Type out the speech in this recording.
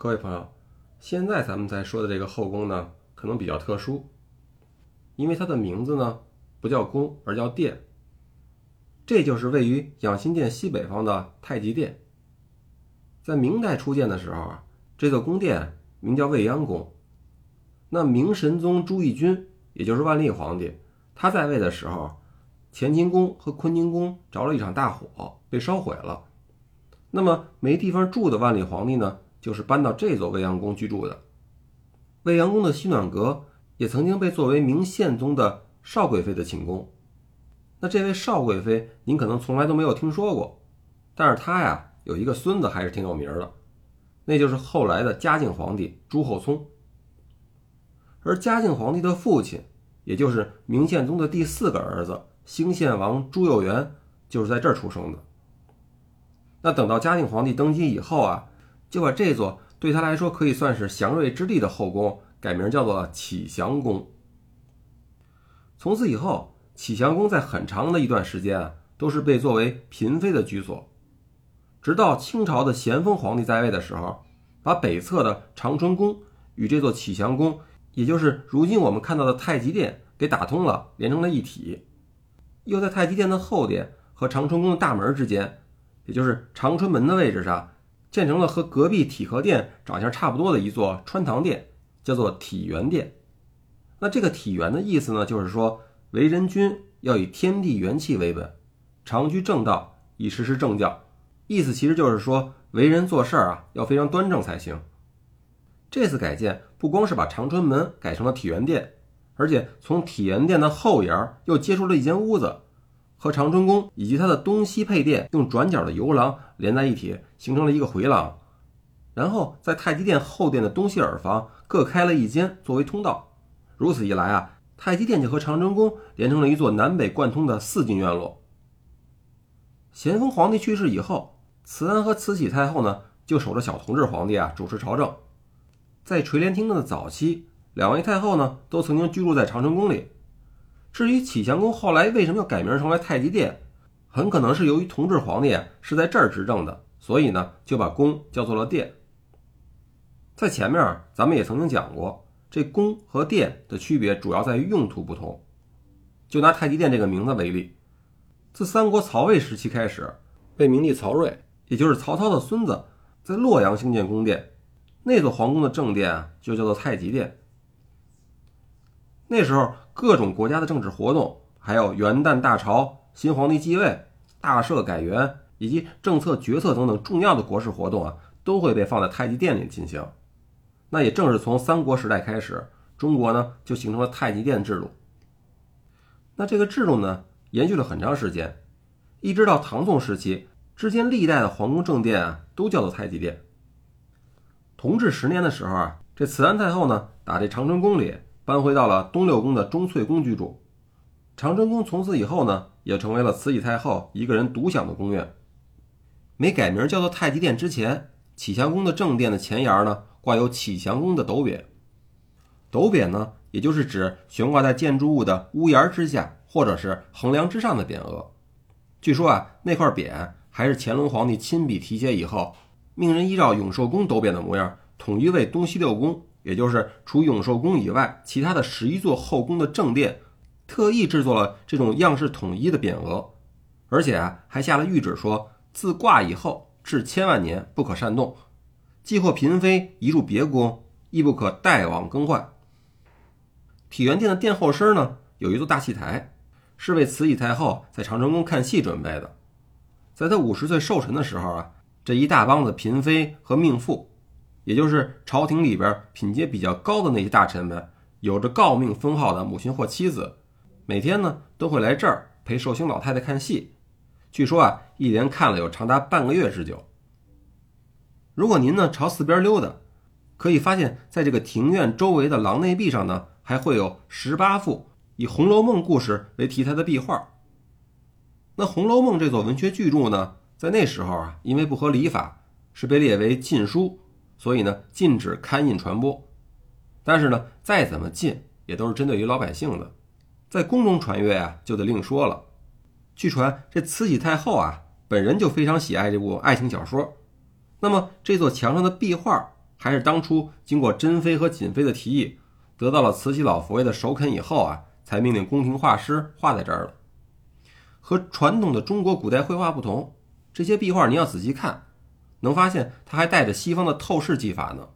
各位朋友，现在咱们在说的这个后宫呢，可能比较特殊，因为它的名字呢不叫宫，而叫殿。这就是位于养心殿西北方的太极殿。在明代初建的时候啊，这座宫殿名叫未央宫。那明神宗朱翊钧，也就是万历皇帝，他在位的时候，乾清宫和坤宁宫着了一场大火，被烧毁了。那么没地方住的万历皇帝呢？就是搬到这座未央宫居住的。未央宫的西暖阁也曾经被作为明宪宗的少贵妃的寝宫。那这位少贵妃，您可能从来都没有听说过，但是她呀有一个孙子还是挺有名的，那就是后来的嘉靖皇帝朱厚熜。而嘉靖皇帝的父亲，也就是明宪宗的第四个儿子兴献王朱佑元，就是在这儿出生的。那等到嘉靖皇帝登基以后啊。就把这座对他来说可以算是祥瑞之地的后宫改名叫做启祥宫。从此以后，启祥宫在很长的一段时间啊，都是被作为嫔妃的居所。直到清朝的咸丰皇帝在位的时候，把北侧的长春宫与这座启祥宫，也就是如今我们看到的太极殿给打通了，连成了一体。又在太极殿的后殿和长春宫的大门之间，也就是长春门的位置上。建成了和隔壁体和殿长相差不多的一座穿堂殿，叫做体元殿。那这个体元的意思呢，就是说为人君要以天地元气为本，常居正道，以实施正教。意思其实就是说为人做事儿啊，要非常端正才行。这次改建不光是把长春门改成了体元殿，而且从体元殿的后檐又接出了一间屋子。和长春宫以及它的东西配殿用转角的游廊连在一起，形成了一个回廊。然后在太极殿后殿的东西耳房各开了一间作为通道。如此一来啊，太极殿就和长春宫连成了一座南北贯通的四进院落。咸丰皇帝去世以后，慈安和慈禧太后呢就守着小同治皇帝啊主持朝政。在垂帘听政的早期，两位太后呢都曾经居住在长春宫里。至于启祥宫后来为什么要改名成为太极殿，很可能是由于同治皇帝是在这儿执政的，所以呢就把宫叫做了殿。在前面咱们也曾经讲过，这宫和殿的区别主要在于用途不同。就拿太极殿这个名字为例，自三国曹魏时期开始，被明帝曹睿，也就是曹操的孙子，在洛阳兴建宫殿，那座皇宫的正殿啊就叫做太极殿。那时候。各种国家的政治活动，还有元旦大潮、新皇帝继位、大赦改元以及政策决策等等重要的国事活动啊，都会被放在太极殿里进行。那也正是从三国时代开始，中国呢就形成了太极殿制度。那这个制度呢，延续了很长时间，一直到唐宋时期，之间历代的皇宫正殿啊，都叫做太极殿。同治十年的时候啊，这慈安太后呢，打这长春宫里。搬回到了东六宫的钟翠宫居住，长春宫从此以后呢，也成为了慈禧太后一个人独享的宫苑。没改名叫做太极殿之前，启祥宫的正殿的前檐呢，挂有启祥宫的斗匾。斗匾呢，也就是指悬挂在建筑物的屋檐之下或者是横梁之上的匾额。据说啊，那块匾还是乾隆皇帝亲笔题写以后，命人依照永寿宫斗匾的模样，统一为东西六宫。也就是除永寿宫以外，其他的十一座后宫的正殿，特意制作了这种样式统一的匾额，而且啊，还下了谕旨说，自挂以后至千万年不可擅动，既或嫔妃移入别宫，亦不可代往更换。体元殿的殿后身呢，有一座大戏台，是为慈禧太后在长春宫看戏准备的。在她五十岁寿辰的时候啊，这一大帮子嫔妃和命妇。也就是朝廷里边品阶比较高的那些大臣们，有着诰命封号的母亲或妻子，每天呢都会来这儿陪寿星老太太看戏。据说啊，一连看了有长达半个月之久。如果您呢朝四边溜达，可以发现，在这个庭院周围的廊内壁上呢，还会有十八幅以《红楼梦》故事为题材的壁画。那《红楼梦》这座文学巨著呢，在那时候啊，因为不合礼法，是被列为禁书。所以呢，禁止刊印传播。但是呢，再怎么禁，也都是针对于老百姓的，在宫中传阅啊，就得另说了。据传这慈禧太后啊，本人就非常喜爱这部爱情小说。那么这座墙上的壁画，还是当初经过珍妃和瑾妃的提议，得到了慈禧老佛爷的首肯以后啊，才命令宫廷画师画在这儿了。和传统的中国古代绘画不同，这些壁画你要仔细看，能发现他还带着西方的透视技法呢。